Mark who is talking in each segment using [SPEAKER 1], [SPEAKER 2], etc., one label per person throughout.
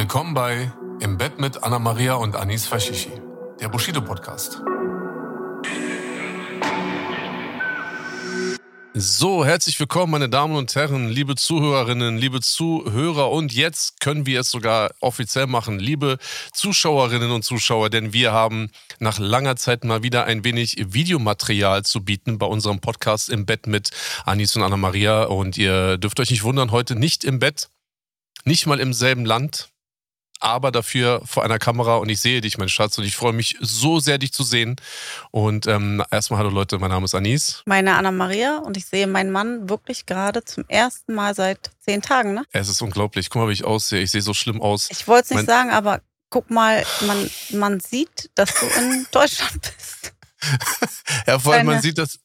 [SPEAKER 1] Willkommen bei Im Bett mit Anna Maria und Anis Fashishi, der Bushido Podcast. So, herzlich willkommen, meine Damen und Herren, liebe Zuhörerinnen, liebe Zuhörer. Und jetzt können wir es sogar offiziell machen, liebe Zuschauerinnen und Zuschauer, denn wir haben nach langer Zeit mal wieder ein wenig Videomaterial zu bieten bei unserem Podcast im Bett mit Anis und Anna-Maria. Und ihr dürft euch nicht wundern, heute nicht im Bett, nicht mal im selben Land, aber dafür vor einer Kamera und ich sehe dich, mein Schatz, und ich freue mich so sehr, dich zu sehen. Und ähm, erstmal hallo Leute, mein Name ist Anis.
[SPEAKER 2] Meine Anna-Maria und ich sehe meinen Mann wirklich gerade zum ersten Mal seit zehn Tagen, ne?
[SPEAKER 1] Es ist unglaublich. Guck mal, wie ich aussehe. Ich sehe so schlimm aus.
[SPEAKER 2] Ich wollte es nicht mein sagen, aber guck mal, man, man sieht, dass du in Deutschland bist.
[SPEAKER 1] ja, vor allem, man sieht das.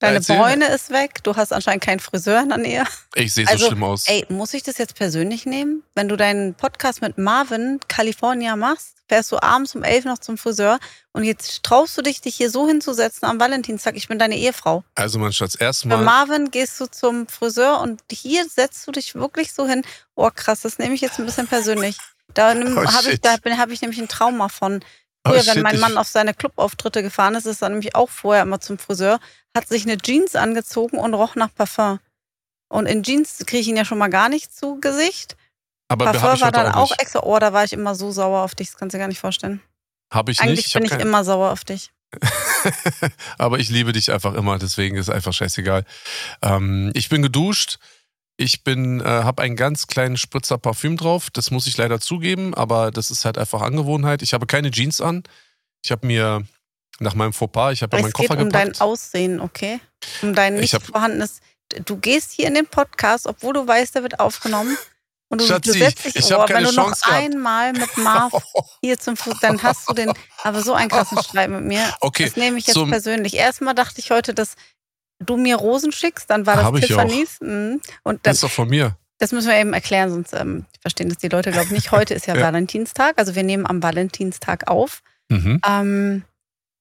[SPEAKER 2] Deine Erzähl. Bräune ist weg, du hast anscheinend keinen Friseur in der Nähe.
[SPEAKER 1] Ich sehe so also, schlimm aus.
[SPEAKER 2] Ey, muss ich das jetzt persönlich nehmen? Wenn du deinen Podcast mit Marvin, California machst, fährst du abends um elf noch zum Friseur und jetzt traust du dich, dich hier so hinzusetzen am Valentinstag. Ich bin deine Ehefrau.
[SPEAKER 1] Also mein Schatz, erstmal.
[SPEAKER 2] Bei Marvin gehst du zum Friseur und hier setzt du dich wirklich so hin. Oh krass, das nehme ich jetzt ein bisschen persönlich. Da oh, habe ich, da hab ich nämlich ein Trauma von. Oh, Früher, oh, wenn mein Mann auf seine Clubauftritte gefahren ist, ist er nämlich auch vorher immer zum Friseur, hat sich eine Jeans angezogen und roch nach Parfum. Und in Jeans kriege ich ihn ja schon mal gar nicht zu Gesicht.
[SPEAKER 1] Aber
[SPEAKER 2] Parfum war dann auch, auch extra. Oh, da war ich immer so sauer auf dich, das kannst du dir gar nicht vorstellen.
[SPEAKER 1] Habe ich
[SPEAKER 2] Eigentlich
[SPEAKER 1] nicht.
[SPEAKER 2] Eigentlich bin ich immer sauer auf dich.
[SPEAKER 1] Aber ich liebe dich einfach immer, deswegen ist einfach scheißegal. Ähm, ich bin geduscht. Ich bin, äh, habe einen ganz kleinen Spritzer Parfüm drauf. Das muss ich leider zugeben, aber das ist halt einfach Angewohnheit. Ich habe keine Jeans an. Ich habe mir nach meinem Fauxpas, ich habe ja meinen Koffer
[SPEAKER 2] gepackt.
[SPEAKER 1] Es
[SPEAKER 2] geht um dein Aussehen, okay? Um dein nicht hab, vorhandenes. Du gehst hier in den Podcast, obwohl du weißt, der wird aufgenommen. Und du,
[SPEAKER 1] Schatzi,
[SPEAKER 2] du setzt dich
[SPEAKER 1] ich oh,
[SPEAKER 2] wenn du
[SPEAKER 1] noch
[SPEAKER 2] gehabt. einmal mit Marv hier zum Fuß, dann hast du den, aber so einen krassen Streit mit mir.
[SPEAKER 1] Okay.
[SPEAKER 2] Das nehme ich jetzt persönlich. Erstmal dachte ich heute, dass du mir Rosen schickst, dann war das Hab Tiffany's.
[SPEAKER 1] Mhm. Und das ist doch von mir.
[SPEAKER 2] Das müssen wir eben erklären, sonst ähm, verstehen das die Leute, glaube ich, nicht. Heute ist ja, ja, Valentinstag, also wir nehmen am Valentinstag auf. Mhm. Ähm,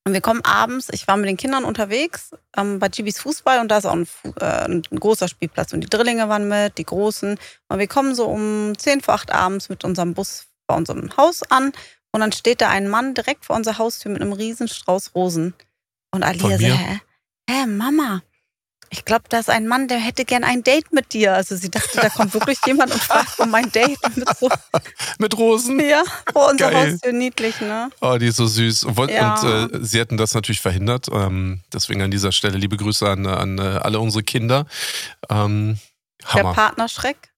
[SPEAKER 2] und wir kommen abends, ich war mit den Kindern unterwegs ähm, bei Gibis Fußball und da ist auch ein, äh, ein, großer Spielplatz. Und die Drillinge waren mit, die Großen. Und wir kommen so um 10 vor 8 abends mit unserem Bus bei unserem Haus an. Und dann steht da ein Mann direkt vor unserer Haustür mit einem riesen Strauß Rosen. Und Alia sagt, hä, hä, Mama, ich glaube, da ist ein Mann, der hätte gern ein Date mit dir. Also sie dachte, da kommt wirklich jemand und fragt um mein Date mit so.
[SPEAKER 1] mit Rosen?
[SPEAKER 2] Ja, vor unserer Haustür niedlich, ne?
[SPEAKER 1] Oh, die ist so süß. Und, ja. und äh, sie hätten das natürlich verhindert. Ähm, deswegen an dieser Stelle liebe Grüße an, an äh, alle unsere Kinder. Ähm,
[SPEAKER 2] Hammer. Der Partnerschreck?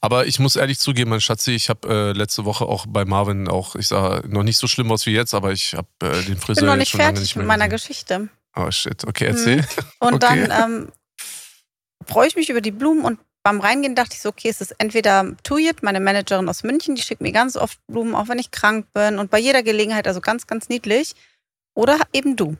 [SPEAKER 1] Aber ich muss ehrlich zugeben, mein Schatzi, ich habe äh, letzte Woche auch bei Marvin auch, ich sah noch nicht so schlimm aus wie jetzt, aber ich habe äh, den Friseur ich bin
[SPEAKER 2] noch nicht fertig mit meiner Geschichte.
[SPEAKER 1] Oh shit, okay, erzähl. Mhm.
[SPEAKER 2] Und
[SPEAKER 1] okay.
[SPEAKER 2] dann ähm, freue ich mich über die Blumen und beim Reingehen dachte ich so, okay, es ist entweder Tuyet, meine Managerin aus München, die schickt mir ganz oft Blumen, auch wenn ich krank bin und bei jeder Gelegenheit, also ganz, ganz niedlich. Oder eben du.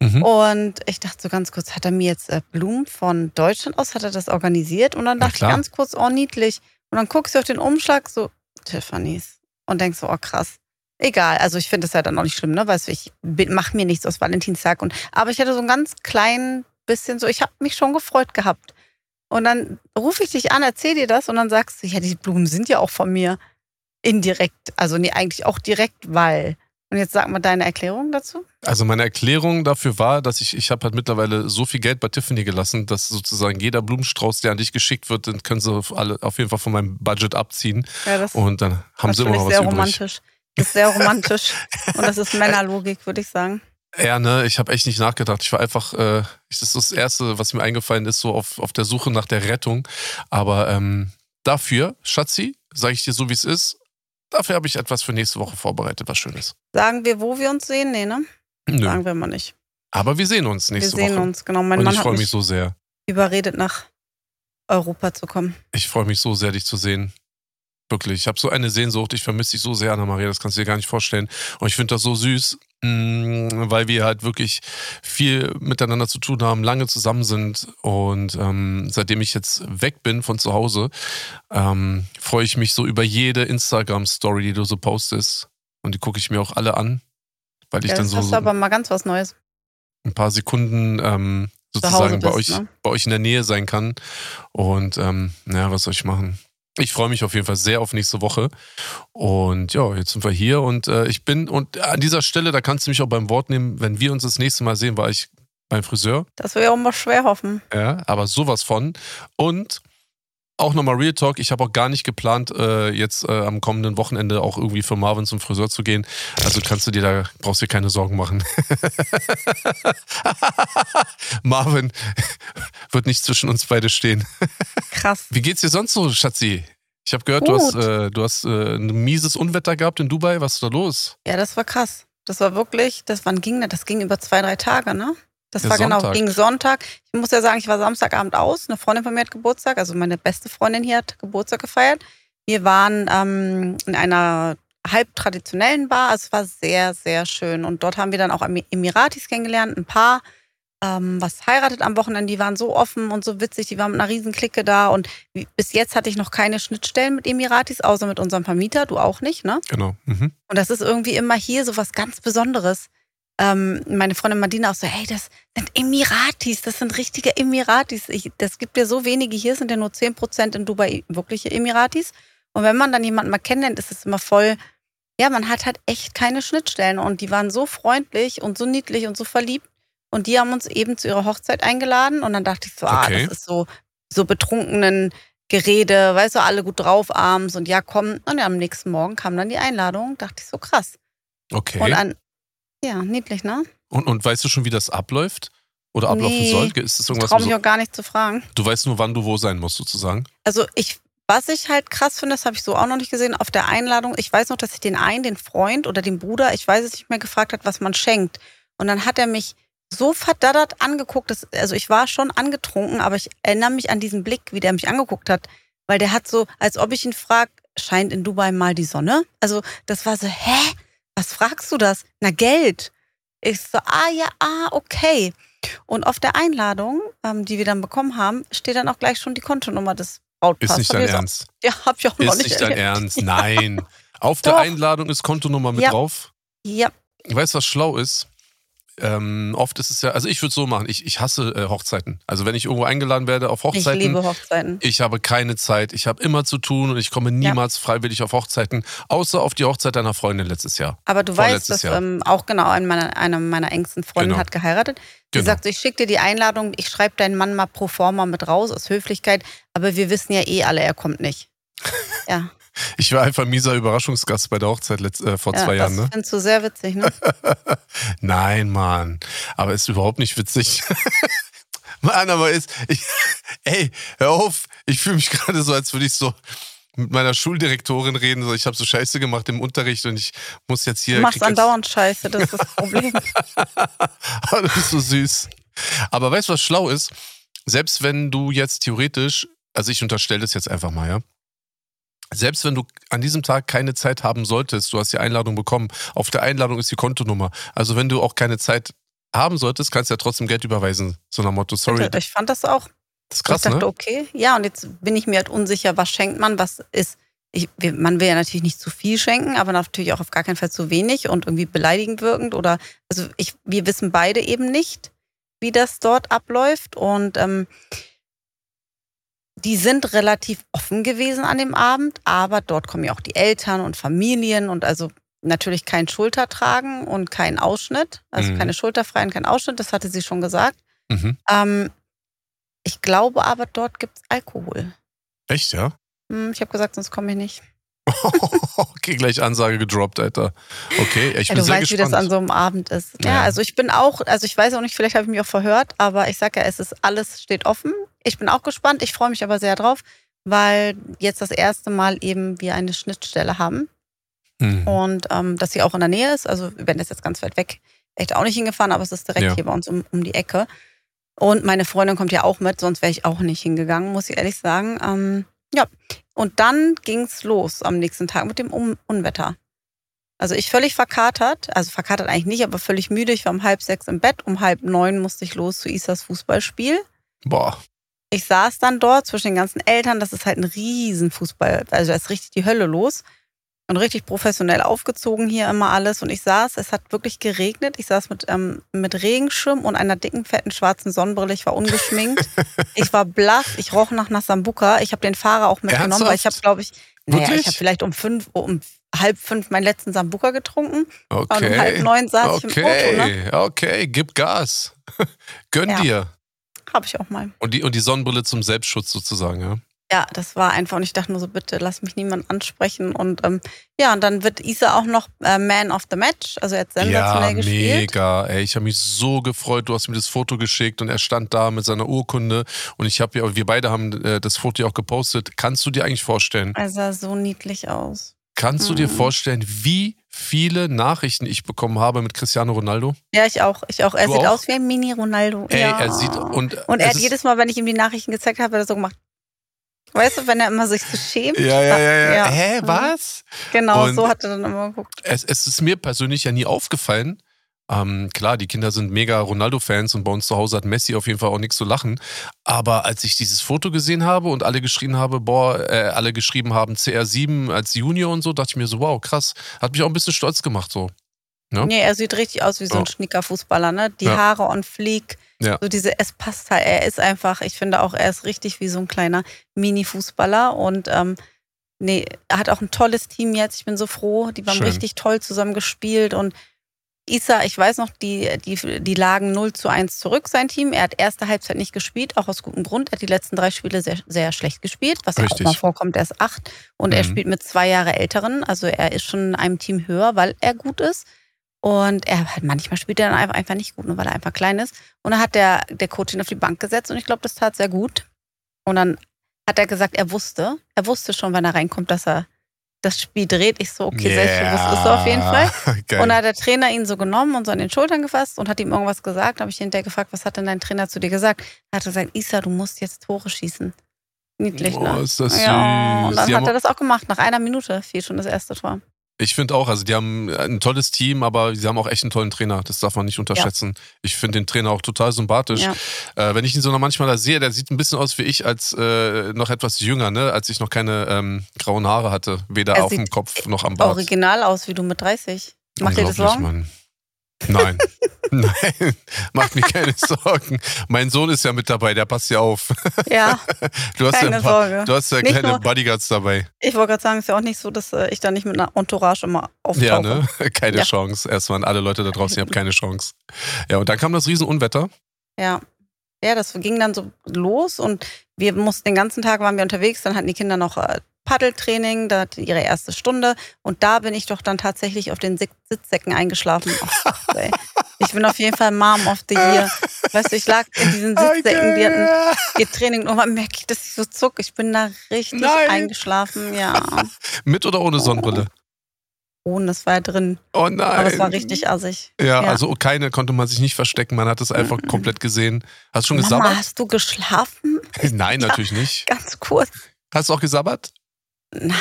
[SPEAKER 2] Mhm. Und ich dachte so ganz kurz, hat er mir jetzt äh, Blumen von Deutschland aus, hat er das organisiert? Und dann dachte ich ganz kurz, oh, niedlich. Und dann guckst du auf den Umschlag, so, Tiffany's. Und denkst so, oh, krass. Egal, also ich finde es ja dann auch nicht schlimm, ne? Weil ich mache mir nichts aus Valentinstag. Und, aber ich hatte so ein ganz klein bisschen so, ich habe mich schon gefreut gehabt. Und dann rufe ich dich an, erzähl dir das und dann sagst du, ja, die Blumen sind ja auch von mir. Indirekt, also nee, eigentlich auch direkt, weil. Und jetzt sag mal deine Erklärung dazu.
[SPEAKER 1] Also meine Erklärung dafür war, dass ich, ich habe halt mittlerweile so viel Geld bei Tiffany gelassen, dass sozusagen jeder Blumenstrauß, der an dich geschickt wird, den können sie alle auf jeden Fall von meinem Budget abziehen. Ja, das und dann haben sie immer noch was
[SPEAKER 2] sehr
[SPEAKER 1] übrig.
[SPEAKER 2] romantisch. Das ist sehr romantisch. Und das ist Männerlogik, würde ich sagen.
[SPEAKER 1] Ja, ne, ich habe echt nicht nachgedacht. Ich war einfach, äh, das ist das Erste, was mir eingefallen ist, so auf, auf der Suche nach der Rettung. Aber ähm, dafür, Schatzi, sage ich dir so, wie es ist, dafür habe ich etwas für nächste Woche vorbereitet, was Schönes.
[SPEAKER 2] Sagen wir, wo wir uns sehen? Nee, ne? Nö. Sagen wir mal nicht.
[SPEAKER 1] Aber wir sehen uns nächste
[SPEAKER 2] Woche. Wir sehen
[SPEAKER 1] Woche.
[SPEAKER 2] uns, genau. Mein
[SPEAKER 1] Und
[SPEAKER 2] Mann
[SPEAKER 1] ich freue mich so sehr.
[SPEAKER 2] Überredet nach Europa zu kommen.
[SPEAKER 1] Ich freue mich so sehr, dich zu sehen. Wirklich. Ich habe so eine Sehnsucht. Ich vermisse dich so sehr, Anna-Maria. Das kannst du dir gar nicht vorstellen. Und ich finde das so süß, mm, weil wir halt wirklich viel miteinander zu tun haben, lange zusammen sind. Und ähm, seitdem ich jetzt weg bin von zu Hause, ähm, freue ich mich so über jede Instagram-Story, die du so postest. Und die gucke ich mir auch alle an. Weil ich
[SPEAKER 2] Ja,
[SPEAKER 1] dann
[SPEAKER 2] das
[SPEAKER 1] so, so
[SPEAKER 2] du aber mal ganz was Neues.
[SPEAKER 1] ein paar Sekunden ähm, sozusagen bei,
[SPEAKER 2] bist,
[SPEAKER 1] euch,
[SPEAKER 2] ne?
[SPEAKER 1] bei euch in der Nähe sein kann. Und ähm, naja, was soll ich machen? Ich freue mich auf jeden Fall sehr auf nächste Woche. Und ja, jetzt sind wir hier und äh, ich bin, und an dieser Stelle, da kannst du mich auch beim Wort nehmen, wenn wir uns das nächste Mal sehen, war ich beim Friseur.
[SPEAKER 2] Das will ja auch mal schwer hoffen.
[SPEAKER 1] Ja, aber sowas von. Und auch nochmal Real Talk, ich habe auch gar nicht geplant, äh, jetzt äh, am kommenden Wochenende auch irgendwie für Marvin zum Friseur zu gehen. Also kannst du dir da, brauchst dir keine Sorgen machen. Marvin wird nicht zwischen uns beide stehen.
[SPEAKER 2] Krass.
[SPEAKER 1] Wie geht's dir sonst so, Schatzi? Ich habe gehört, du hast,
[SPEAKER 2] Gut.
[SPEAKER 1] äh, du hast äh, ein mieses Unwetter gehabt in Dubai. Was ist da los?
[SPEAKER 2] Ja, das war krass. Das war wirklich, das wann ging das? Das ging über zwei, drei Tage, ne? Das
[SPEAKER 1] Der
[SPEAKER 2] war genau,
[SPEAKER 1] Sonntag.
[SPEAKER 2] ging Sonntag. Ich muss ja sagen, ich war Samstagabend aus. Eine Freundin von mir hat Geburtstag, also meine beste Freundin hier hat Geburtstag gefeiert. Wir waren ähm, in einer halb traditionellen Bar. Also es war sehr, sehr schön. Und dort haben wir dann auch Emi- Emiratis kennengelernt, ein Paar, ähm, was heiratet am Wochenende. Die waren so offen und so witzig. Die waren mit einer riesen Clique da. Und bis jetzt hatte ich noch keine Schnittstellen mit Emiratis, außer mit unserem Vermieter. Du auch nicht, ne?
[SPEAKER 1] Genau. Mhm.
[SPEAKER 2] Und das ist irgendwie immer hier so was ganz Besonderes. Ähm, meine Freundin Madina auch so, hey, das sind Emiratis, das sind richtige Emiratis. Ich, das gibt ja so wenige hier, sind ja nur 10% in Dubai wirkliche Emiratis. Und wenn man dann jemanden mal kennenlernt, ist es immer voll, ja, man hat halt echt keine Schnittstellen. Und die waren so freundlich und so niedlich und so verliebt. Und die haben uns eben zu ihrer Hochzeit eingeladen. Und dann dachte ich so, ah,
[SPEAKER 1] Okay.
[SPEAKER 2] das ist so, so betrunkenen Gerede, weißt du, alle gut drauf abends und ja, komm. Und ja, am nächsten Morgen kam dann die Einladung, dachte ich so krass.
[SPEAKER 1] Okay.
[SPEAKER 2] Und an, ja, niedlich, ne?
[SPEAKER 1] Und, und weißt du schon, wie das abläuft? Oder ablaufen
[SPEAKER 2] Nee.
[SPEAKER 1] soll? Ist das
[SPEAKER 2] Ich
[SPEAKER 1] irgendwas?
[SPEAKER 2] traue
[SPEAKER 1] wo
[SPEAKER 2] mich
[SPEAKER 1] so,
[SPEAKER 2] auch gar nicht zu fragen.
[SPEAKER 1] du weißt nur, wann du wo sein musst, sozusagen.
[SPEAKER 2] Also ich, was ich halt krass finde, das habe ich so auch noch nicht gesehen, auf der Einladung, ich weiß noch, dass ich den einen, den Freund oder den Bruder, ich weiß es nicht mehr, gefragt hat, was man schenkt. Und dann hat er mich so verdaddert angeguckt, dass, also ich war schon angetrunken, aber ich erinnere mich an diesen Blick, wie der mich angeguckt hat. Weil der hat so, als ob ich ihn frag, scheint in Dubai mal die Sonne? Also das war so, hä? Was fragst du das? Na, Geld. Ich so, ah ja, ah, okay. Und auf der Einladung, ähm, die wir dann bekommen haben, steht dann auch gleich schon die Kontonummer des Brautpaars.
[SPEAKER 1] Ist nicht
[SPEAKER 2] Hab
[SPEAKER 1] dein Ernst.
[SPEAKER 2] Auch, ja, hab ich auch noch
[SPEAKER 1] Ist
[SPEAKER 2] nicht
[SPEAKER 1] nicht dein. Ernst. Nein. Auf der
[SPEAKER 2] Doch.
[SPEAKER 1] Einladung ist Kontonummer mit
[SPEAKER 2] Ja.
[SPEAKER 1] drauf.
[SPEAKER 2] Ja,
[SPEAKER 1] Weißt du, was schlau ist? Ähm, oft ist es ja, also ich würde so machen, ich, ich hasse äh, Hochzeiten. Also wenn ich irgendwo eingeladen werde auf
[SPEAKER 2] ich
[SPEAKER 1] Hochzeiten,
[SPEAKER 2] liebe Hochzeiten.
[SPEAKER 1] ich habe keine Zeit, ich habe immer zu tun und ich komme niemals freiwillig auf Hochzeiten, außer auf die Hochzeit deiner Freundin letztes Jahr.
[SPEAKER 2] Aber du weißt, dass ähm, auch genau eine meiner, eine meiner engsten Freundinnen
[SPEAKER 1] Genau.
[SPEAKER 2] hat geheiratet. Sie
[SPEAKER 1] Genau.
[SPEAKER 2] sagt, so, ich schicke dir die Einladung, ich schreibe deinen Mann mal pro forma mit raus aus Höflichkeit, aber wir wissen ja eh alle, er kommt nicht. Ja,
[SPEAKER 1] Ich war einfach ein mieser Überraschungsgast bei der Hochzeit letzt, äh, vor
[SPEAKER 2] ja
[SPEAKER 1] zwei
[SPEAKER 2] das
[SPEAKER 1] Jahren, ne?
[SPEAKER 2] findest du sehr witzig, ne?
[SPEAKER 1] Nein, Mann. Aber ist überhaupt nicht witzig. Mann, aber ist. Ich, ey, hör auf. Ich fühle mich gerade so, als würde ich so mit meiner Schuldirektorin reden. So, ich habe so Scheiße gemacht im Unterricht und ich muss jetzt hier.
[SPEAKER 2] Du machst andauernd Scheiße, das ist das Problem.
[SPEAKER 1] Aber du bist so süß. Aber weißt du, was schlau ist? Selbst wenn du jetzt theoretisch, also ich unterstelle das jetzt einfach mal, ja. Selbst wenn du an diesem Tag keine Zeit haben solltest, du hast die Einladung bekommen, auf der Einladung ist die Kontonummer. Also wenn du auch keine Zeit haben solltest, kannst du ja trotzdem Geld überweisen. So nach Motto, sorry.
[SPEAKER 2] Ich fand das auch.
[SPEAKER 1] Das ist krass,
[SPEAKER 2] ich dachte,
[SPEAKER 1] ne?
[SPEAKER 2] okay, ja, und jetzt bin ich mir halt unsicher, was schenkt man, was ist. Ich, man will ja natürlich nicht zu viel schenken, aber natürlich auch auf gar keinen Fall zu wenig und irgendwie beleidigend wirkend oder also ich, wir wissen beide eben nicht, wie das dort abläuft und ähm, die sind relativ offen gewesen an dem Abend, aber dort kommen ja auch die Eltern und Familien und also natürlich kein Schultertragen und kein Ausschnitt, also
[SPEAKER 1] Mhm.
[SPEAKER 2] keine Schulterfreien, kein Ausschnitt, das hatte sie schon gesagt.
[SPEAKER 1] Mhm.
[SPEAKER 2] Ähm, ich glaube aber, dort gibt es Alkohol.
[SPEAKER 1] Echt, ja?
[SPEAKER 2] Hm, ich habe gesagt, sonst komme ich nicht.
[SPEAKER 1] okay, gleich Ansage gedroppt, Alter. Okay, ich
[SPEAKER 2] Ja,
[SPEAKER 1] bin
[SPEAKER 2] du
[SPEAKER 1] sehr
[SPEAKER 2] weißt, wie das
[SPEAKER 1] gespannt.
[SPEAKER 2] an so einem Abend ist. Ja,
[SPEAKER 1] Ja.
[SPEAKER 2] also ich bin auch, also ich weiß auch nicht, vielleicht habe ich mich auch verhört, aber ich sage ja, es ist alles steht offen. Ich bin auch gespannt, ich freue mich aber sehr drauf, weil jetzt das erste Mal eben wir eine Schnittstelle haben
[SPEAKER 1] Mhm.
[SPEAKER 2] und ähm, dass sie auch in der Nähe ist. Also wir werden das jetzt ganz weit weg, echt auch nicht hingefahren, aber es ist direkt
[SPEAKER 1] Ja.
[SPEAKER 2] hier bei uns um, um die Ecke. Und meine Freundin kommt ja auch mit, sonst wäre ich auch nicht hingegangen, muss ich ehrlich sagen. Ähm, ja, und dann ging's los am nächsten Tag mit dem um Unwetter. Also ich völlig verkatert, also verkatert eigentlich nicht, aber völlig müde. Ich war um halb sechs im Bett, um halb neun musste ich los zu Isas Fußballspiel.
[SPEAKER 1] Boah.
[SPEAKER 2] Ich saß dann dort zwischen den ganzen Eltern, das ist halt ein Riesenfußball, also da ist richtig die Hölle los. Und richtig professionell aufgezogen hier immer alles. Und ich saß, es hat wirklich geregnet. Ich saß mit, ähm, mit Regenschirm und einer dicken, fetten, schwarzen Sonnenbrille. Ich war ungeschminkt. ich war blass. Ich roch nach einer Sambuka. Ich habe den Fahrer auch mitgenommen,
[SPEAKER 1] Ernsthaft?
[SPEAKER 2] weil ich habe, glaube ich, naja, ich habe vielleicht um fünf, um halb fünf meinen letzten Sambuka getrunken. Und
[SPEAKER 1] Okay.
[SPEAKER 2] um halb neun saß ich im Auto, ne?
[SPEAKER 1] Okay, okay, gib Gas. Gönn
[SPEAKER 2] Ja.
[SPEAKER 1] dir.
[SPEAKER 2] Habe ich auch mal.
[SPEAKER 1] Und die, und die Sonnenbrille zum Selbstschutz sozusagen, ja?
[SPEAKER 2] Ja, das war einfach. Und ich dachte nur so, bitte lass mich niemand ansprechen. Und ähm, ja, und dann wird Isa auch noch äh, Man of the Match. Also er hat sensationell
[SPEAKER 1] Ja,
[SPEAKER 2] gespielt.
[SPEAKER 1] mega. Ey, ich habe mich so gefreut. Du hast mir das Foto geschickt und er stand da mit seiner Urkunde. Und ich habe ja, wir beide haben äh, das Foto ja auch gepostet. Kannst du dir eigentlich vorstellen?
[SPEAKER 2] Er sah so niedlich aus.
[SPEAKER 1] Kannst du dir
[SPEAKER 2] Mhm.
[SPEAKER 1] vorstellen, wie viele Nachrichten ich bekommen habe mit Cristiano Ronaldo?
[SPEAKER 2] Ja, ich auch. Ich auch. Er
[SPEAKER 1] Du
[SPEAKER 2] sieht
[SPEAKER 1] auch?
[SPEAKER 2] aus wie ein Mini-Ronaldo.
[SPEAKER 1] Ey,
[SPEAKER 2] ja.
[SPEAKER 1] er sieht und,
[SPEAKER 2] Und er hat jedes Mal, wenn ich ihm die Nachrichten gezeigt habe, hat er so gemacht. Weißt du, wenn er immer sich so schämt?
[SPEAKER 1] ja, ja, ja, ja.
[SPEAKER 2] Ja.
[SPEAKER 1] Hä,
[SPEAKER 2] Mhm.
[SPEAKER 1] was?
[SPEAKER 2] Genau,
[SPEAKER 1] Und-
[SPEAKER 2] so hat er dann immer geguckt.
[SPEAKER 1] es, es ist mir persönlich ja nie aufgefallen. Ähm, klar, die Kinder sind mega Ronaldo-Fans und bei uns zu Hause hat Messi auf jeden Fall auch nichts zu lachen. Aber als ich dieses Foto gesehen habe und alle geschrien habe, boah, äh, alle geschrieben haben CR7 als Junior und so, dachte ich mir so, wow, krass. Hat mich auch ein bisschen stolz gemacht so. Ja?
[SPEAKER 2] Nee, er sieht richtig aus wie so ein
[SPEAKER 1] Ja.
[SPEAKER 2] Schnicker-Fußballer, ne? Die
[SPEAKER 1] Ja.
[SPEAKER 2] Haare on fleek.
[SPEAKER 1] Ja.
[SPEAKER 2] So diese, es passt halt. Er ist einfach, ich finde auch, er ist richtig wie so ein kleiner Mini-Fußballer und ähm, nee, er hat auch ein tolles Team jetzt. Ich bin so froh. Die haben richtig toll zusammen gespielt und Isa, ich weiß noch, die, die, die lagen 0 zu 1 zurück, sein Team. Er hat erste Halbzeit nicht gespielt, auch aus gutem Grund. Er hat die letzten drei Spiele sehr, sehr schlecht gespielt, was ja auch
[SPEAKER 1] Richtig.
[SPEAKER 2] mal vorkommt. Er ist acht und er
[SPEAKER 1] Mhm.
[SPEAKER 2] spielt mit zwei Jahre Älteren. Also er ist schon in einem Team höher, weil er gut ist. Und er hat manchmal spielt er dann einfach, einfach nicht gut, nur weil er einfach klein ist. Und dann hat der, der Coach ihn auf die Bank gesetzt und ich glaube, das tat sehr gut. Und dann hat er gesagt, er wusste, er wusste schon, wenn er reinkommt, dass er das Spiel dreht. Ich so, okay, selbstbewusst ist er auf jeden Fall.
[SPEAKER 1] Geil.
[SPEAKER 2] Und dann hat der Trainer ihn so genommen und so an den Schultern gefasst und hat ihm irgendwas gesagt. Da habe ich hinterher gefragt, was hat denn dein Trainer zu dir gesagt? Er hat gesagt, Isa, du musst jetzt Tore schießen. Niedlich,
[SPEAKER 1] oh,
[SPEAKER 2] ne?
[SPEAKER 1] ist das
[SPEAKER 2] Ja, und
[SPEAKER 1] süß.
[SPEAKER 2] dann
[SPEAKER 1] Die
[SPEAKER 2] hat er das auch gemacht. Nach einer Minute fiel schon das erste Tor.
[SPEAKER 1] Ich finde auch, also die haben ein tolles Team, aber sie haben auch echt einen tollen Trainer. Das darf man nicht unterschätzen. Ich finde den Trainer auch total sympathisch.
[SPEAKER 2] Ja.
[SPEAKER 1] Äh, wenn ich ihn so noch manchmal da sehe, der sieht ein bisschen aus wie ich als äh, noch etwas jünger, ne? als ich noch keine ähm, grauen Haare hatte. Weder
[SPEAKER 2] Er
[SPEAKER 1] auf dem Kopf noch am Bart.
[SPEAKER 2] Original aus wie du mit 30. Macht dir das Sorgen?
[SPEAKER 1] Mann. Nein. Nein, macht mir keine Sorgen. Mein Sohn ist ja mit dabei, der passt ja auf.
[SPEAKER 2] Ja,
[SPEAKER 1] Du hast ja,
[SPEAKER 2] keine
[SPEAKER 1] ein paar,
[SPEAKER 2] Sorge.
[SPEAKER 1] du hast ja
[SPEAKER 2] Nicht
[SPEAKER 1] kleine
[SPEAKER 2] nur-
[SPEAKER 1] Bodyguards dabei.
[SPEAKER 2] Ich wollte gerade sagen, es ist ja auch nicht so, dass äh, ich da nicht mit einer Entourage immer auftauche.
[SPEAKER 1] Ja, ne? Keine
[SPEAKER 2] Ja.
[SPEAKER 1] Chance. Erstmal an alle Leute da draußen, ihr habt keine Chance. Ja, und dann kam das Riesenunwetter.
[SPEAKER 2] Ja. Ja, das ging dann so los und wir mussten den ganzen Tag waren wir unterwegs, dann hatten die Kinder noch äh, Paddeltraining, da hatten ihre erste Stunde und da bin ich doch dann tatsächlich auf den Sitz- Sitzsäcken eingeschlafen. Ey. Ich bin auf jeden Fall Mom of the Year. Weißt du, ich lag in diesen Sitzsäcken, die hatten ihr Training und merke ich, dass ich so zuck. Ich bin da richtig
[SPEAKER 1] Nein.
[SPEAKER 2] eingeschlafen, ja.
[SPEAKER 1] Mit oder ohne Sonnenbrille?
[SPEAKER 2] Ohne, das war ja drin.
[SPEAKER 1] Oh nein.
[SPEAKER 2] Aber es war richtig assig.
[SPEAKER 1] Ja,
[SPEAKER 2] Ja.
[SPEAKER 1] also keine konnte man sich nicht verstecken, man hat es einfach
[SPEAKER 2] Mhm.
[SPEAKER 1] komplett gesehen. Hast du schon
[SPEAKER 2] Mama,
[SPEAKER 1] gesabbert?
[SPEAKER 2] hast du geschlafen?
[SPEAKER 1] Nein, natürlich nicht.
[SPEAKER 2] Ganz kurz.
[SPEAKER 1] Hast du auch gesabbert?
[SPEAKER 2] Nein,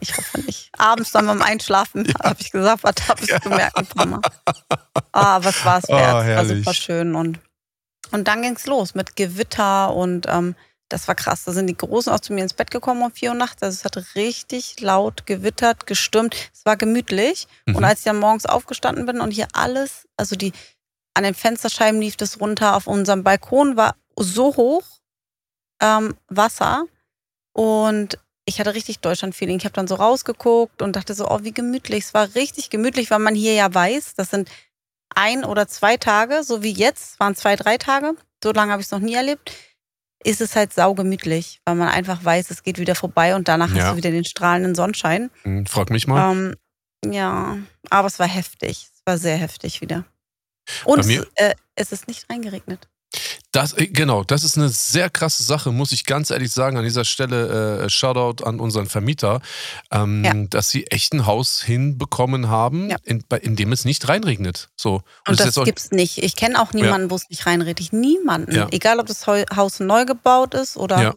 [SPEAKER 2] ich hoffe nicht. Abends dann beim Einschlafen habe ich gesagt, was habe ich
[SPEAKER 1] Ja.
[SPEAKER 2] gemerkt, ein paar Mal. Ah, was war es
[SPEAKER 1] Oh,
[SPEAKER 2] wert? war
[SPEAKER 1] herrlich.
[SPEAKER 2] super schön. Und, und dann ging es los mit Gewitter und ähm, das war krass. Da sind die Großen auch zu mir ins Bett gekommen um vier Uhr nachts. Also es hat richtig laut gewittert, gestürmt. Es war gemütlich.
[SPEAKER 1] Mhm.
[SPEAKER 2] Und als ich dann morgens aufgestanden bin und hier alles, also die an den Fensterscheiben lief das runter, auf unserem Balkon war so hoch ähm, Wasser und ich hatte richtig Deutschland-Feeling. Ich habe dann so rausgeguckt und dachte so, oh, wie gemütlich. Es war richtig gemütlich, weil man hier ja weiß, das sind ein oder zwei Tage, so wie jetzt, waren zwei, drei Tage. So lange habe ich es noch nie erlebt. Ist es halt saugemütlich, weil man einfach weiß, es geht wieder vorbei und danach
[SPEAKER 1] Ja.
[SPEAKER 2] hast du wieder den strahlenden Sonnenschein.
[SPEAKER 1] Hm, Frag mich mal.
[SPEAKER 2] Ähm, ja, aber es war heftig. Es war sehr heftig wieder. Und es, äh, es ist nicht reingeregnet.
[SPEAKER 1] Das, äh, genau, das ist eine sehr krasse Sache, muss ich ganz ehrlich sagen. An dieser Stelle äh, Shoutout an unseren Vermieter, ähm, ja. dass sie echt ein Haus hinbekommen haben, ja. in, in, dem es nicht reinregnet. So. Und,
[SPEAKER 2] Und das, das gibt's nicht. Ich kenne auch niemanden, ja. wo es nicht reinregnet. Niemanden. Egal, ob das Haus neu gebaut ist oder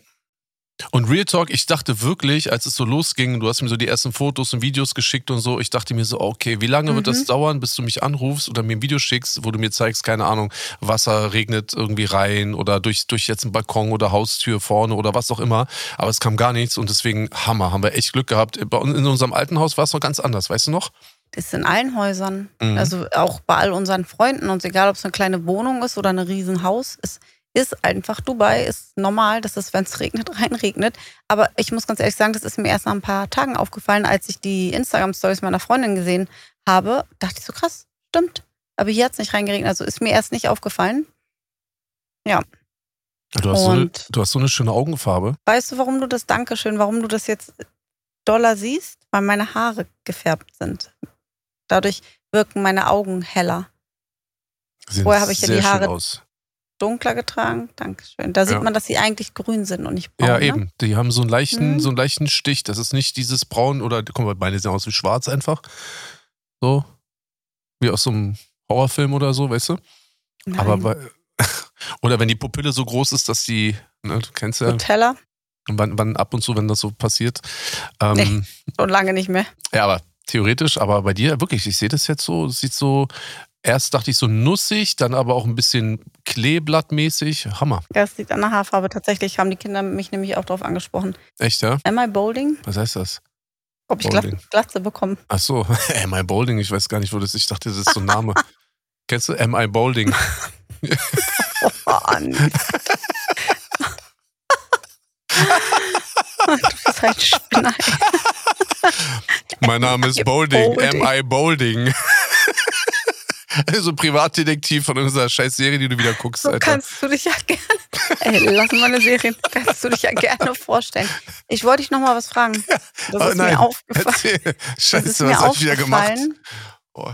[SPEAKER 1] und Real Talk, ich dachte wirklich, als es so losging, du hast mir so die ersten Fotos und Videos geschickt und so, ich dachte mir so, okay, wie lange mhm. wird das mhm. dauern, bis du mich anrufst oder mir ein Video schickst, wo du mir zeigst, keine Ahnung, Wasser regnet irgendwie rein oder durch, durch jetzt einen Balkon oder Haustür vorne oder was auch immer. Aber es kam gar nichts und deswegen Hammer, haben wir echt Glück gehabt. In unserem alten Haus war es noch ganz anders, weißt du noch?
[SPEAKER 2] Das ist in allen Häusern. Mhm. Also auch bei all unseren Freunden und egal, ob es eine kleine Wohnung ist oder ein Riesenhaus, ist ist einfach Dubai, ist normal, dass es, wenn es regnet, reinregnet. Aber ich muss ganz ehrlich sagen, das ist mir erst nach ein paar Tagen aufgefallen, als ich die Instagram-Stories meiner Freundin gesehen habe. Dachte ich so, krass, stimmt. Aber hier hat es nicht reingeregnet. Also ist mir erst nicht aufgefallen. Ja.
[SPEAKER 1] Du hast, so eine, du hast so eine schöne Augenfarbe.
[SPEAKER 2] Weißt du, warum du das, Dankeschön, warum du das jetzt doller siehst? Weil meine Haare gefärbt sind. Dadurch wirken meine Augen heller.
[SPEAKER 1] Sehen Vorher habe ich ja die Haare aus
[SPEAKER 2] dunkler getragen. Dankeschön. Da sieht ja. man, dass sie eigentlich grün sind und nicht braun.
[SPEAKER 1] Ja, ne? eben. Ne? Die haben so einen leichten, mhm. so einen leichten Stich. Das ist nicht dieses Braun oder, guck mal, meine sehen aus wie schwarz einfach. So. Wie aus so einem Horrorfilm oder so, weißt du? Nein. Aber bei, oder wenn die Pupille so groß ist, dass die, ne, du kennst ja.
[SPEAKER 2] Teller.
[SPEAKER 1] Wann, wann ab und zu, wenn das so passiert. Ähm,
[SPEAKER 2] nee, schon lange nicht mehr.
[SPEAKER 1] Ja, aber theoretisch, aber bei dir wirklich, ich sehe das jetzt so, es sieht so Erst dachte ich so nussig, dann aber auch ein bisschen kleeblattmäßig. Hammer.
[SPEAKER 2] Ja, es liegt an der Haarfarbe. Tatsächlich haben die Kinder mich nämlich auch darauf angesprochen.
[SPEAKER 1] Echt, ja?
[SPEAKER 2] Am I Bowling?
[SPEAKER 1] Was heißt das?
[SPEAKER 2] Ob ich Bowling. Glatze bekomme.
[SPEAKER 1] Ach so, Am I Bowling? Ich weiß gar nicht, wo das ist. Ich dachte, das ist so ein Name. Kennst du Am I Bowling? oh, Mann.
[SPEAKER 2] du bist ein Spinner.
[SPEAKER 1] mein Name ist Bowling. Am I Bowling? so Privatdetektiv von unserer scheiß Serie, die du wieder guckst.
[SPEAKER 2] So Alter. kannst du dich ja gerne. Ey, lass mal eine Serie. Kannst du dich ja gerne vorstellen. Ich wollte dich noch mal was fragen. Das oh, ist nein. mir aufgefallen.
[SPEAKER 1] Scheiße, das ist was habe ich wieder gemacht?
[SPEAKER 2] Oh.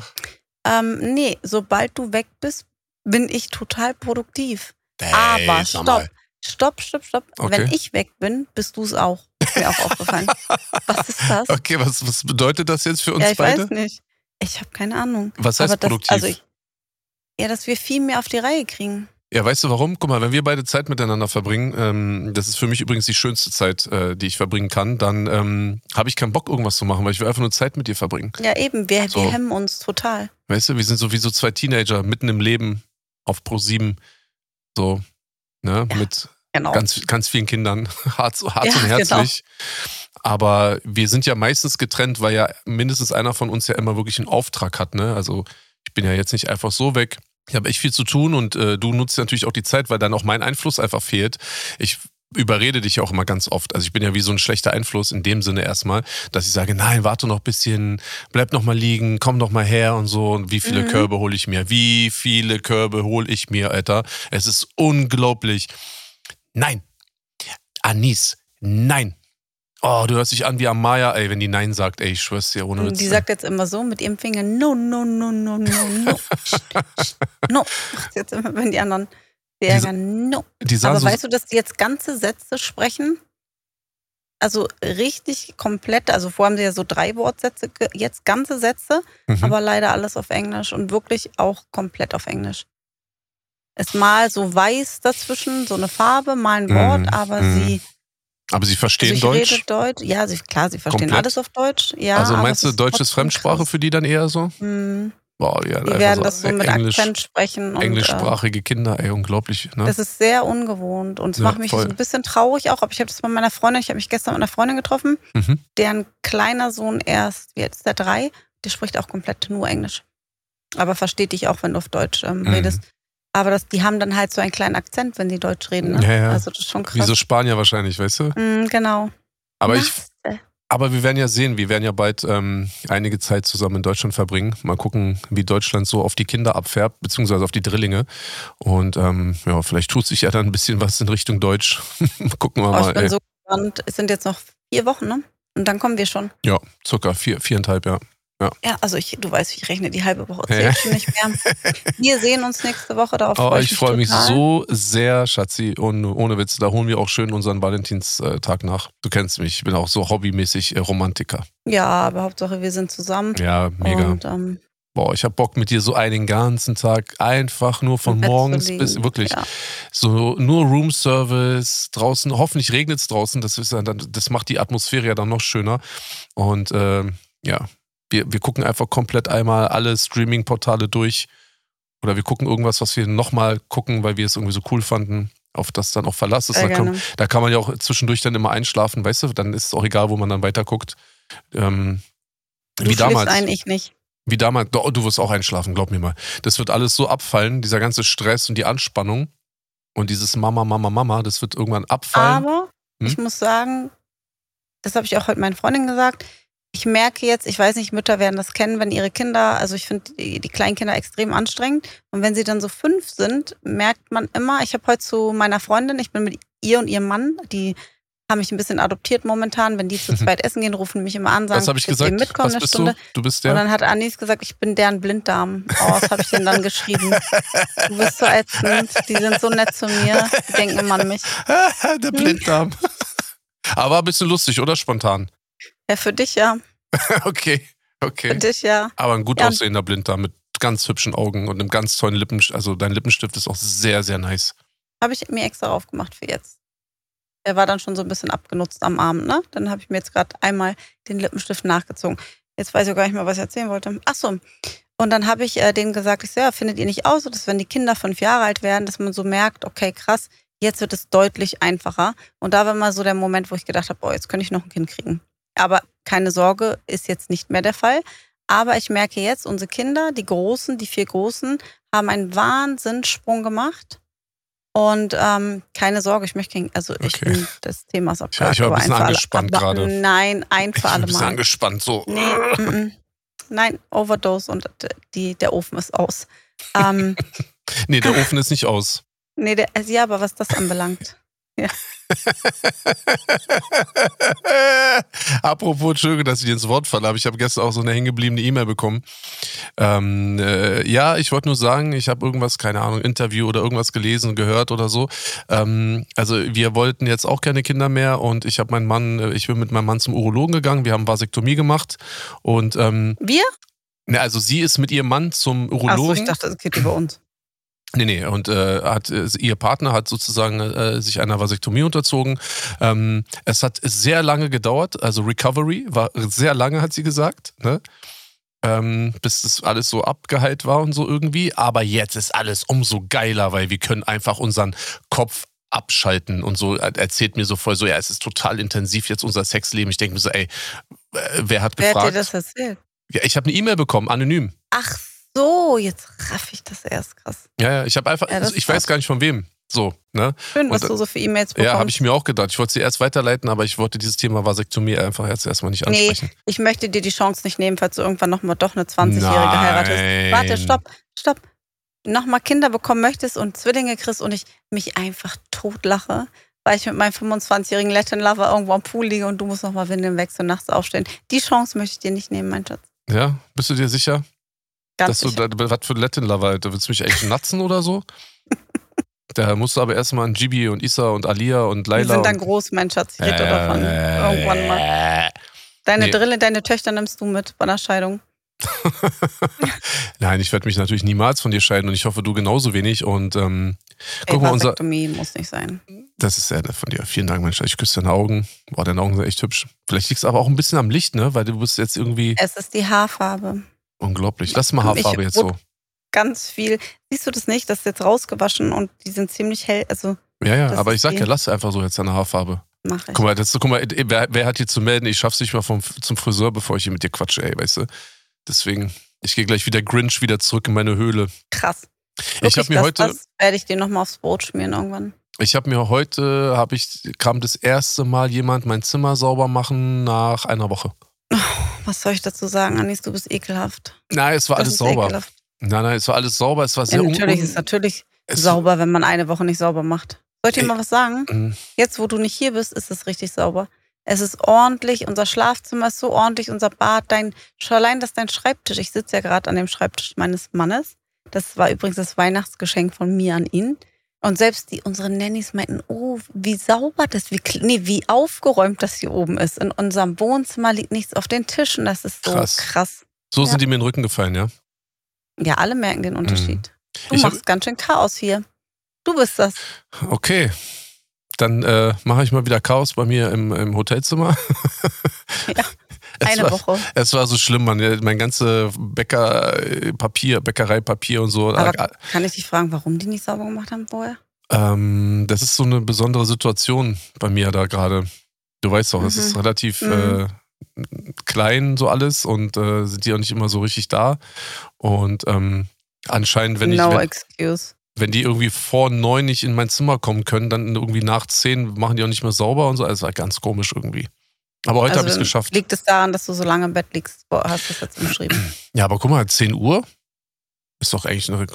[SPEAKER 2] Ähm, nee, sobald du weg bist, bin ich total produktiv. Hey, Aber stopp. Stopp, stopp, stopp. Okay. Wenn ich weg bin, bist du es auch. Ist mir auch aufgefallen. Was ist das?
[SPEAKER 1] Okay, was, was bedeutet das jetzt für uns ja,
[SPEAKER 2] ich
[SPEAKER 1] beide?
[SPEAKER 2] Ich weiß nicht. Ich habe keine Ahnung.
[SPEAKER 1] Was heißt das, produktiv? Also ich,
[SPEAKER 2] ja, dass wir viel mehr auf die Reihe kriegen.
[SPEAKER 1] Ja, weißt du warum? Guck mal, wenn wir beide Zeit miteinander verbringen, ähm, das ist für mich übrigens die schönste Zeit, äh, die ich verbringen kann, dann ähm, habe ich keinen Bock, irgendwas zu machen, weil ich will einfach nur Zeit mit dir verbringen.
[SPEAKER 2] Ja, eben, wir, so. wir hemmen uns total.
[SPEAKER 1] Weißt du, wir sind sowieso zwei Teenager mitten im Leben auf Pro 7. So, ne, ja, mit genau. ganz, ganz vielen Kindern. hart, hart ja, und herzlich. Genau. Aber wir sind ja meistens getrennt, weil ja mindestens einer von uns ja immer wirklich einen Auftrag hat. Ne? Also ich bin ja jetzt nicht einfach so weg. Ich habe echt viel zu tun und äh, du nutzt natürlich auch die Zeit, weil dann auch mein Einfluss einfach fehlt. Ich überrede dich auch immer ganz oft. Also ich bin ja wie so ein schlechter Einfluss in dem Sinne erstmal, dass ich sage, nein, warte noch ein bisschen, bleib noch mal liegen, komm noch mal her und so. Und wie viele mhm. Körbe hole ich mir? Wie viele Körbe hole ich mir, Alter? Es ist unglaublich. Nein. Anis. Nein. Oh, du hörst dich an wie Amaya, ey, wenn die Nein sagt, ey, ich schwör's dir ohne Witz.
[SPEAKER 2] Die sagt jetzt immer so mit ihrem Finger, no, no, no, no, no, no. no. Jetzt immer, wenn die anderen die ärgern, no. Die Aber so weißt du, dass die jetzt ganze Sätze sprechen? Also richtig komplett, also vorher haben sie ja so drei Wortsätze, jetzt ganze Sätze, mhm. aber leider alles auf Englisch und wirklich auch komplett auf Englisch. Ist mal so weiß dazwischen, so eine Farbe, mal ein Wort, mhm. aber mhm. sie
[SPEAKER 1] aber Sie verstehen also
[SPEAKER 2] ich
[SPEAKER 1] Deutsch?
[SPEAKER 2] Rede Deutsch? Ja, sie, klar, Sie verstehen Komplett? alles auf Deutsch. Ja,
[SPEAKER 1] also meinst du, Deutsch ist Fremdsprache krass. für die dann eher so?
[SPEAKER 2] Mhm. Boah, ja, die werden so das so mit Englisch, Akzent sprechen. Und,
[SPEAKER 1] englischsprachige Kinder, ey, unglaublich. Ne?
[SPEAKER 2] Das ist sehr ungewohnt und es ja, macht mich voll. so ein bisschen traurig auch. Aber ich habe das bei meiner Freundin, ich habe mich gestern mit einer Freundin getroffen, mhm. deren kleiner Sohn erst, jetzt der drei, der spricht auch komplett nur Englisch. Aber versteht dich auch, wenn du auf Deutsch ähm, mhm. redest. Aber das, die haben dann halt so einen kleinen Akzent, wenn sie Deutsch reden. Ne?
[SPEAKER 1] Ja, ja.
[SPEAKER 2] Also das ist schon krass.
[SPEAKER 1] Wie so Spanier wahrscheinlich, weißt du?
[SPEAKER 2] Mm, genau.
[SPEAKER 1] Aber ich. Aber wir werden ja sehen, wir werden ja bald ähm, einige Zeit zusammen in Deutschland verbringen. Mal gucken, wie Deutschland so auf die Kinder abfärbt, beziehungsweise auf die Drillinge. Und ähm, ja, vielleicht tut sich ja dann ein bisschen was in Richtung Deutsch. gucken wir oh, mal.
[SPEAKER 2] Ich bin ey. so gespannt. Es sind jetzt noch vier Wochen, ne? Und dann kommen wir schon.
[SPEAKER 1] Ja, circa vier, viereinhalb, ja. Ja.
[SPEAKER 2] Ja, also ich, du weißt, ich rechne die halbe Woche,
[SPEAKER 1] Ja.
[SPEAKER 2] schon nicht mehr. Wir sehen uns nächste Woche, darauf
[SPEAKER 1] Oh, ich freue mich
[SPEAKER 2] total.
[SPEAKER 1] so sehr, Schatzi. Und ohne Witz, da holen wir auch schön unseren Valentinstag nach. Du kennst mich, ich bin auch so hobbymäßig äh, Romantiker.
[SPEAKER 2] Ja, aber Hauptsache wir sind zusammen.
[SPEAKER 1] Ja, mega.
[SPEAKER 2] Und ähm,
[SPEAKER 1] Boah, ich hab Bock mit dir so einen ganzen Tag einfach nur von morgens bis wirklich
[SPEAKER 2] Ja.
[SPEAKER 1] so nur Roomservice draußen. Hoffentlich regnet es draußen. Das ist dann, das macht die Atmosphäre ja dann noch schöner. Und ähm, ja, wir, wir gucken einfach komplett einmal alle Streaming-Portale durch. Oder wir gucken irgendwas, was wir nochmal gucken, weil wir es irgendwie so cool fanden. Auf das dann auch Verlass ist.
[SPEAKER 2] Sehr
[SPEAKER 1] Da kann, da kann man ja auch zwischendurch dann immer einschlafen, weißt du? Dann ist es auch egal, wo man dann weiter guckt. Ähm,
[SPEAKER 2] Du
[SPEAKER 1] wie damals.
[SPEAKER 2] ein, ich nicht.
[SPEAKER 1] Wie damals, oh, du wirst auch einschlafen, glaub mir mal. Das wird alles so abfallen, dieser ganze Stress und die Anspannung und dieses Mama, Mama, Mama, das wird irgendwann abfallen.
[SPEAKER 2] Aber
[SPEAKER 1] Hm?
[SPEAKER 2] ich muss sagen, das habe ich auch heute meinen Freundin gesagt. Ich merke jetzt, ich weiß nicht, Mütter werden das kennen, wenn ihre Kinder, also ich finde die, die Kleinkinder extrem anstrengend. Und wenn sie dann so fünf sind, merkt man immer, ich habe heute zu meiner Freundin, ich bin mit ihr und ihrem Mann, die haben mich ein bisschen adoptiert momentan. Wenn die zu zweit essen gehen, rufen mich immer an, sagen,
[SPEAKER 1] Was habe ich gesagt?
[SPEAKER 2] mitkommen
[SPEAKER 1] Was bist
[SPEAKER 2] Stunde.
[SPEAKER 1] du? Du bist
[SPEAKER 2] Und
[SPEAKER 1] der?
[SPEAKER 2] dann hat Anis gesagt, ich bin deren Blinddarm. Oh, was habe ich denn dann geschrieben? Du bist so ätzend, die sind so nett zu mir, die denken immer an mich.
[SPEAKER 1] der Blinddarm. Aber ein bisschen lustig, oder? Spontan.
[SPEAKER 2] Ja, für dich ja,
[SPEAKER 1] okay,
[SPEAKER 2] für
[SPEAKER 1] okay.
[SPEAKER 2] dich ja.
[SPEAKER 1] Aber ein gut
[SPEAKER 2] Ja.
[SPEAKER 1] aussehender Blinddarm mit ganz hübschen Augen und einem ganz tollen Lippenstift. Also dein Lippenstift ist auch sehr, sehr nice.
[SPEAKER 2] Habe ich mir extra aufgemacht für jetzt. Der war dann schon so ein bisschen abgenutzt am Abend, ne? Dann habe ich mir jetzt gerade einmal den Lippenstift nachgezogen. Jetzt weiß ich auch gar nicht mehr, was ich erzählen wollte. Ach so. Und dann habe ich äh, denen gesagt, ich so, ja, findet ihr nicht aus, so, dass wenn die Kinder fünf Jahre alt werden, dass man so merkt, okay, krass, jetzt wird es deutlich einfacher. Und da war mal so der Moment, wo ich gedacht habe, boah, jetzt könnte ich noch ein Kind kriegen. Aber keine Sorge, ist jetzt nicht mehr der Fall. Aber ich merke jetzt, unsere Kinder, die Großen, die vier Großen, haben einen Wahnsinnssprung gemacht. Und ähm, keine Sorge, ich möchte kein, also ich
[SPEAKER 1] Okay.
[SPEAKER 2] bin das Thema ist
[SPEAKER 1] Ja,
[SPEAKER 2] abgehakt,
[SPEAKER 1] ich war ein bisschen
[SPEAKER 2] alle-
[SPEAKER 1] angespannt
[SPEAKER 2] aber
[SPEAKER 1] gerade.
[SPEAKER 2] Nein, ein
[SPEAKER 1] Ich
[SPEAKER 2] für
[SPEAKER 1] bin
[SPEAKER 2] alle
[SPEAKER 1] ein bisschen
[SPEAKER 2] Mal.
[SPEAKER 1] angespannt. So.
[SPEAKER 2] Nee, mm, mm. nein, Overdose und die, der Ofen ist aus. Ähm,
[SPEAKER 1] Nee, der Ofen ist nicht aus.
[SPEAKER 2] nee, der, also ja, aber was das anbelangt.
[SPEAKER 1] Apropos, Entschuldigung, dass ich dir ins Wort falle, aber ich habe gestern auch so eine hängengebliebene E-Mail bekommen. Ähm, äh, ja, ich wollte nur sagen, ich habe irgendwas, keine Ahnung, Interview oder irgendwas gelesen, gehört oder so. Ähm, also wir wollten jetzt auch keine Kinder mehr und ich habe meinen Mann, äh, ich bin mit meinem Mann zum Urologen gegangen, wir haben Vasektomie gemacht und ähm,
[SPEAKER 2] Wir?
[SPEAKER 1] ne, also sie ist mit ihrem Mann zum
[SPEAKER 2] Achso,
[SPEAKER 1] Urologen.
[SPEAKER 2] ich dachte, es geht über uns.
[SPEAKER 1] Nee, nee, und äh, hat, äh, ihr Partner hat sozusagen äh, sich einer Vasektomie unterzogen. Ähm, es hat sehr lange gedauert, also Recovery war sehr lange, hat sie gesagt, ne? ähm, bis das alles so abgeheilt war und so irgendwie. Aber jetzt ist alles umso geiler, weil wir können einfach unseren Kopf abschalten und so Er- erzählt mir so voll so, ja, es ist total intensiv jetzt unser Sexleben. Ich denke mir so, ey, wer hat
[SPEAKER 2] Wer hat dir
[SPEAKER 1] gefragt?
[SPEAKER 2] das erzählt?
[SPEAKER 1] ja, ich habe eine E-Mail bekommen, anonym.
[SPEAKER 2] Ach so, jetzt raff ich das erst krass.
[SPEAKER 1] Ja, ja, ich habe einfach,
[SPEAKER 2] Ja,
[SPEAKER 1] ich weiß gar nicht von wem. So, ne?
[SPEAKER 2] Schön, was
[SPEAKER 1] Und,
[SPEAKER 2] du so für E-Mails bekommst.
[SPEAKER 1] Ja, habe ich mir auch gedacht. Ich wollte sie erst weiterleiten, aber ich wollte dieses Thema Vasektomie einfach jetzt erstmal nicht
[SPEAKER 2] Nee,
[SPEAKER 1] ansprechen.
[SPEAKER 2] ich möchte dir die Chance nicht nehmen, falls du irgendwann nochmal doch eine 20-Jährige heiratest. Warte, stopp, stopp. Nochmal Kinder bekommen möchtest und Zwillinge kriegst und ich mich einfach totlache, weil ich mit meinem 25-jährigen Latin Lover irgendwo am Pool liege und du musst nochmal Windeln wechseln, nachts aufstehen. Die Chance möchte ich dir nicht nehmen, mein Schatz.
[SPEAKER 1] Ja, bist du dir sicher,
[SPEAKER 2] Ganz
[SPEAKER 1] dass
[SPEAKER 2] sicher.
[SPEAKER 1] du was für ein Latin-Lover, Alter? Willst du mich eigentlich natzen oder so? Da musst du aber erstmal an Gibi und Isa und Alia und
[SPEAKER 2] Die
[SPEAKER 1] Laila.
[SPEAKER 2] sind dann groß, mein Schatz. Ich rede davon. Irgendwann mal. Deine
[SPEAKER 1] nee.
[SPEAKER 2] Drille, deine Töchter nimmst du mit bei der Scheidung.
[SPEAKER 1] Nein, ich werde mich natürlich niemals von dir scheiden und ich hoffe, du genauso wenig. Und ähm, guck mal, unser,
[SPEAKER 2] muss nicht sein.
[SPEAKER 1] das ist sehr nett von dir. Vielen Dank, Mensch. Ich küsse deine Augen. Boah, deine Augen sind echt hübsch. Vielleicht liegt es aber auch ein bisschen am Licht, ne? Weil du bist jetzt irgendwie
[SPEAKER 2] Es ist die Haarfarbe.
[SPEAKER 1] Unglaublich. Lass mal Haarfarbe jetzt so.
[SPEAKER 2] Ganz viel. Siehst du das nicht? Das ist jetzt rausgewaschen und die sind ziemlich hell. Also
[SPEAKER 1] Ja, ja, aber ich sag
[SPEAKER 2] die-
[SPEAKER 1] ja, lass einfach so jetzt deine Haarfarbe.
[SPEAKER 2] mache ich.
[SPEAKER 1] Guck mal, das, guck mal wer, wer hat hier zu melden? Ich schaff's nicht mal vom, zum Friseur, bevor ich hier mit dir quatsche, ey, weißt du? Deswegen, ich gehe gleich wie der Grinch wieder zurück in meine Höhle.
[SPEAKER 2] Krass.
[SPEAKER 1] Ich habe mir
[SPEAKER 2] das,
[SPEAKER 1] heute,
[SPEAKER 2] Das werde ich dir nochmal aufs Brot schmieren irgendwann.
[SPEAKER 1] ich habe mir heute, habe ich, kam das erste Mal jemand mein Zimmer sauber machen nach einer Woche.
[SPEAKER 2] Was soll ich dazu sagen, Anis? Du bist ekelhaft.
[SPEAKER 1] Nein, es war
[SPEAKER 2] Das
[SPEAKER 1] alles sauber.
[SPEAKER 2] ekelhaft.
[SPEAKER 1] Nein, nein, es war alles sauber. Es war
[SPEAKER 2] Ja,
[SPEAKER 1] sehr un-
[SPEAKER 2] natürlich ist natürlich
[SPEAKER 1] es-
[SPEAKER 2] sauber, wenn man eine Woche nicht sauber macht. Soll ich dir mal was sagen?
[SPEAKER 1] Mm,
[SPEAKER 2] Jetzt, wo du nicht hier bist, ist es richtig sauber. Es ist ordentlich, unser Schlafzimmer ist so ordentlich, unser Bad, dein, allein, dass dein Schreibtisch, ich sitze ja gerade an dem Schreibtisch meines Mannes. Das war übrigens das Weihnachtsgeschenk von mir an ihn. Und selbst die, unsere Nannies meinten, oh, wie sauber das, wie, nee, wie aufgeräumt das hier oben ist. In unserem Wohnzimmer liegt nichts auf den Tischen. Das ist so krass. krass.
[SPEAKER 1] So ja. sind die mir in den Rücken gefallen, ja?
[SPEAKER 2] Ja, alle merken den Unterschied. Mhm. Du ich machst hab... ganz schön Chaos hier. Du bist das.
[SPEAKER 1] Okay. Dann äh, mache ich mal wieder Chaos bei mir im, im Hotelzimmer.
[SPEAKER 2] Ja. Eine
[SPEAKER 1] war,
[SPEAKER 2] Woche.
[SPEAKER 1] Es war so schlimm, man. Mein ganze Bäckerpapier, Bäckereipapier und so.
[SPEAKER 2] Aber kann ich dich fragen, warum die nicht sauber gemacht haben vorher?
[SPEAKER 1] Ähm, das ist so eine besondere Situation bei mir da gerade. Du weißt doch, mhm. es ist relativ mhm. äh, klein so alles und äh, sind die auch nicht immer so richtig da. Und ähm, anscheinend, wenn
[SPEAKER 2] no
[SPEAKER 1] ich.
[SPEAKER 2] No excuse.
[SPEAKER 1] Wenn die irgendwie vor neun nicht in mein Zimmer kommen können, dann irgendwie nach zehn machen die auch nicht mehr sauber und so. Also, es war ganz komisch irgendwie. Aber heute also habe ich es geschafft.
[SPEAKER 2] Liegt es daran, dass du so lange im Bett liegst? Hast du das jetzt umschrieben?
[SPEAKER 1] Ja, aber guck mal, 10 Uhr ist doch eigentlich eine,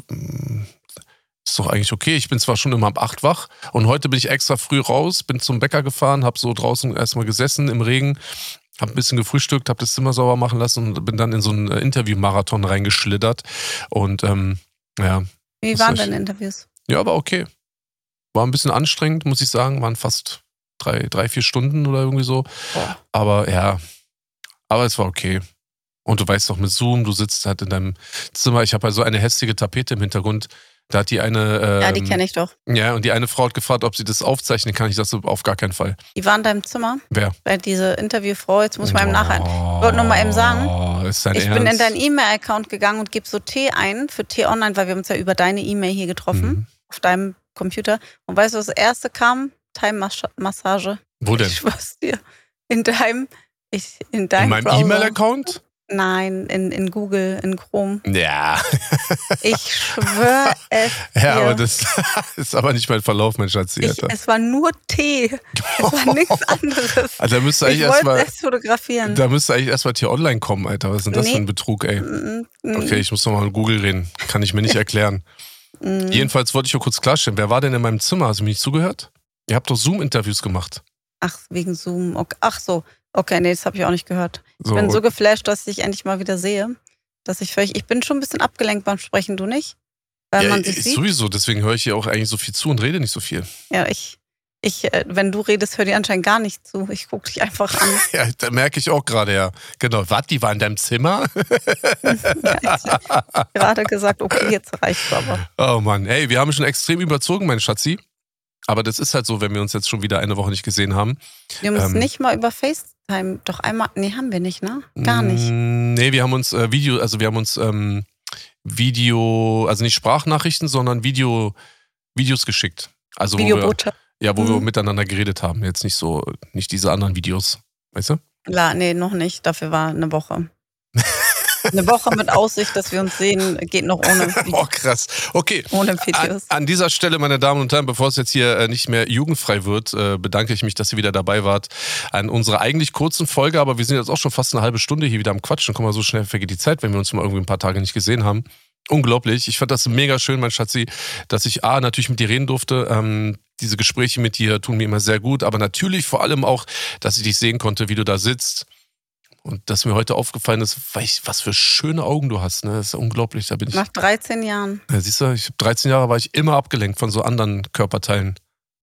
[SPEAKER 1] ist doch eigentlich okay. Ich bin zwar schon immer ab 8 wach und heute bin ich extra früh raus, bin zum Bäcker gefahren, habe so draußen erstmal gesessen im Regen, habe ein bisschen gefrühstückt, habe das Zimmer sauber machen lassen und bin dann in so einen Interviewmarathon reingeschlittert. Und ähm, ja.
[SPEAKER 2] Wie waren deine Interviews?
[SPEAKER 1] Ja, war okay. War ein bisschen anstrengend, muss ich sagen. Waren fast drei, drei, vier Stunden oder irgendwie so. Ja. Aber ja, aber es war okay. Und du weißt doch mit Zoom, du sitzt halt in deinem Zimmer. Ich habe halt so eine hässliche Tapete im Hintergrund. Da hat die eine. Ähm,
[SPEAKER 2] ja, die ähm, kenne ich doch.
[SPEAKER 1] Ja, und die eine Frau hat gefragt, ob sie das aufzeichnen kann. Ich sagte, auf gar keinen Fall.
[SPEAKER 2] Die war in deinem Zimmer?
[SPEAKER 1] Wer?
[SPEAKER 2] Weil diese Interviewfrau, jetzt muss man oh, nachher. Ich wollte nur mal eben sagen.
[SPEAKER 1] Ist dein
[SPEAKER 2] ich
[SPEAKER 1] Ernst?
[SPEAKER 2] bin in deinen E-Mail-Account gegangen und gebe so T ein für T-Online, weil wir uns ja über deine E-Mail hier getroffen. Mhm. Auf deinem Computer. Und weißt du, was das erste kam? Time-Massage.
[SPEAKER 1] Wo denn?
[SPEAKER 2] Ich schwör's dir. In deinem, ich, in deinem
[SPEAKER 1] In meinem E-Mail-Account?
[SPEAKER 2] Nein, in, in Google, in Chrome.
[SPEAKER 1] Ja.
[SPEAKER 2] Ich schwöre es.
[SPEAKER 1] Ja, aber das ist aber nicht mein Verlauf, mein Schatz.
[SPEAKER 2] Ich, es war nur Tee. Es war nichts anderes.
[SPEAKER 1] Also, da müsste eigentlich erstmal.
[SPEAKER 2] es fotografieren.
[SPEAKER 1] Da müsste eigentlich erstmal hier online kommen, Alter. Was ist denn das nee. für ein Betrug, ey? Okay, ich muss nochmal mit Google reden. Kann ich mir nicht erklären. Mm. Jedenfalls wollte ich nur kurz klarstellen. Wer war denn in meinem Zimmer? Hast du mir nicht zugehört? Ihr habt doch Zoom-Interviews gemacht.
[SPEAKER 2] Ach, wegen Zoom. Okay. Ach so. Okay, nee, das habe ich auch nicht gehört. Ich so, bin so geflasht, dass ich endlich mal wieder sehe. Dass ich völlig, ich bin schon ein bisschen abgelenkt beim Sprechen, du nicht?
[SPEAKER 1] Weil ja, man sich sieht. sowieso, deswegen höre ich hier auch eigentlich so viel zu und rede nicht so viel.
[SPEAKER 2] Ja, ich, ich, äh, wenn du redest, hör dir anscheinend gar nicht zu. Ich gucke dich einfach an.
[SPEAKER 1] ja, da merke ich auch gerade, ja. Genau. Was, die war in deinem Zimmer?
[SPEAKER 2] ja, ich gerade gesagt, okay, jetzt reicht's aber.
[SPEAKER 1] Oh Mann, ey, wir haben schon extrem überzogen, mein Schatzi. Aber das ist halt so, wenn wir uns jetzt schon wieder eine Woche nicht gesehen haben.
[SPEAKER 2] Wir haben uns ähm, nicht mal über FaceTime, doch einmal, nee, haben wir nicht, ne? Gar nicht.
[SPEAKER 1] Mm, nee, wir haben uns äh, Video, also wir haben uns ähm, Video, also nicht Sprachnachrichten, sondern Video, Videos geschickt. Also
[SPEAKER 2] Videobotschaft.
[SPEAKER 1] Ja, wo mhm. wir miteinander geredet haben. Jetzt nicht so, nicht diese anderen Videos. Weißt du?
[SPEAKER 2] La, nee, noch nicht. Dafür war eine Woche. Eine Woche mit Aussicht, dass wir uns sehen, geht noch ohne
[SPEAKER 1] Oh, krass. Okay.
[SPEAKER 2] Ohne Videos.
[SPEAKER 1] An, an, dieser Stelle, meine Damen und Herren, bevor es jetzt hier äh, nicht mehr jugendfrei wird, äh, bedanke ich mich, dass ihr wieder dabei wart an unserer eigentlich kurzen Folge. Aber wir sind jetzt auch schon fast eine halbe Stunde hier wieder am Quatschen. Guck mal, so schnell vergeht die Zeit, wenn wir uns mal irgendwie ein paar Tage nicht gesehen haben. Unglaublich. Ich fand das mega schön, mein Schatzi, dass ich A, natürlich mit dir reden durfte. Ähm, diese Gespräche mit dir tun mir immer sehr gut, aber natürlich vor allem auch, dass ich dich sehen konnte, wie du da sitzt und dass mir heute aufgefallen ist, was für schöne Augen du hast. Ne? Das ist unglaublich. Da bin ich.
[SPEAKER 2] Nach 13 Jahren.
[SPEAKER 1] Ja, siehst du, ich 13 Jahre war ich immer abgelenkt von so anderen Körperteilen.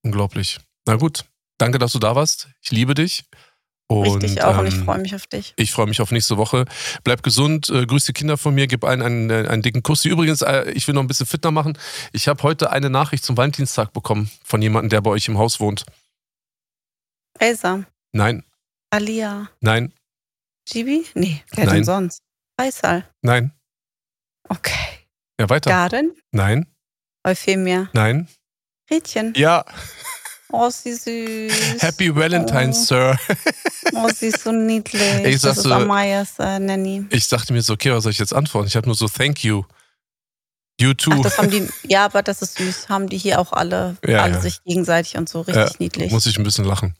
[SPEAKER 1] Unglaublich. Na gut, danke, dass du da warst. Ich liebe dich.
[SPEAKER 2] Und, ich auch ähm, und ich ähm, freue mich auf dich.
[SPEAKER 1] Ich freue mich auf nächste Woche. Bleib gesund, äh, grüß die Kinder von mir, gib einen, einen, äh, einen dicken Kuss. Übrigens, äh, ich will noch ein bisschen fitter machen. Ich habe heute eine Nachricht zum Valentinstag bekommen von jemandem, der bei euch im Haus wohnt.
[SPEAKER 2] Elsa.
[SPEAKER 1] Nein.
[SPEAKER 2] Alia.
[SPEAKER 1] Nein.
[SPEAKER 2] Gibi? Nee, wer Nein. denn sonst? Faisal.
[SPEAKER 1] Nein.
[SPEAKER 2] Okay.
[SPEAKER 1] Ja, weiter.
[SPEAKER 2] Garden?
[SPEAKER 1] Nein.
[SPEAKER 2] Euphemia?
[SPEAKER 1] Nein.
[SPEAKER 2] Riedchen?
[SPEAKER 1] Ja.
[SPEAKER 2] Oh, sie süß.
[SPEAKER 1] Happy Valentine's, oh. Sir.
[SPEAKER 2] oh, sie ist so niedlich.
[SPEAKER 1] Ich
[SPEAKER 2] das ist
[SPEAKER 1] so,
[SPEAKER 2] Amayas äh, Nanny.
[SPEAKER 1] Ich dachte mir so, okay, was soll ich jetzt antworten? Ich habe nur so Thank you. You too.
[SPEAKER 2] Ach, das haben die, ja, aber das ist süß. Haben die hier auch alle, ja, alle ja. sich gegenseitig und so richtig ja, niedlich.
[SPEAKER 1] Muss ich ein bisschen lachen.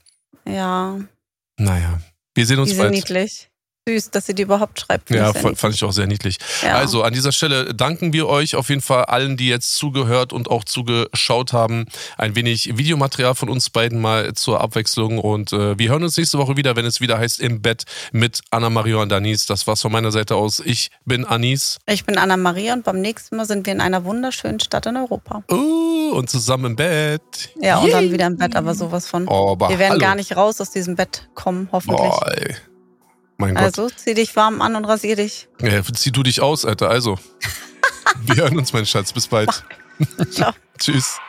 [SPEAKER 2] Ja.
[SPEAKER 1] Naja. Wir sehen uns
[SPEAKER 2] die
[SPEAKER 1] bald.
[SPEAKER 2] Sind niedlich. Süß, dass sie die überhaupt schreibt.
[SPEAKER 1] Ja, fand ich auch sehr niedlich. Ja. Also an dieser Stelle danken wir euch auf jeden Fall allen, die jetzt zugehört und auch zugeschaut haben. Ein wenig Videomaterial von uns beiden mal zur Abwechslung und äh, wir hören uns nächste Woche wieder, wenn es wieder heißt Im Bett mit Anna-Maria und Anis. Das war's von meiner Seite aus. Ich bin Anis.
[SPEAKER 2] Ich bin Anna-Maria und beim nächsten Mal sind wir in einer wunderschönen Stadt in Europa.
[SPEAKER 1] Uh, und zusammen im Bett.
[SPEAKER 2] Ja, und dann wieder im Bett, aber sowas von.
[SPEAKER 1] Oh,
[SPEAKER 2] wir werden
[SPEAKER 1] hallo.
[SPEAKER 2] gar nicht raus aus diesem Bett kommen, hoffentlich.
[SPEAKER 1] Oh, ey. Mein Gott.
[SPEAKER 2] Also zieh dich warm an und rasier dich.
[SPEAKER 1] Ja, zieh du dich aus, Alter. Also. Wir hören uns, mein Schatz. Bis bald.
[SPEAKER 2] Ciao.
[SPEAKER 1] Tschüss.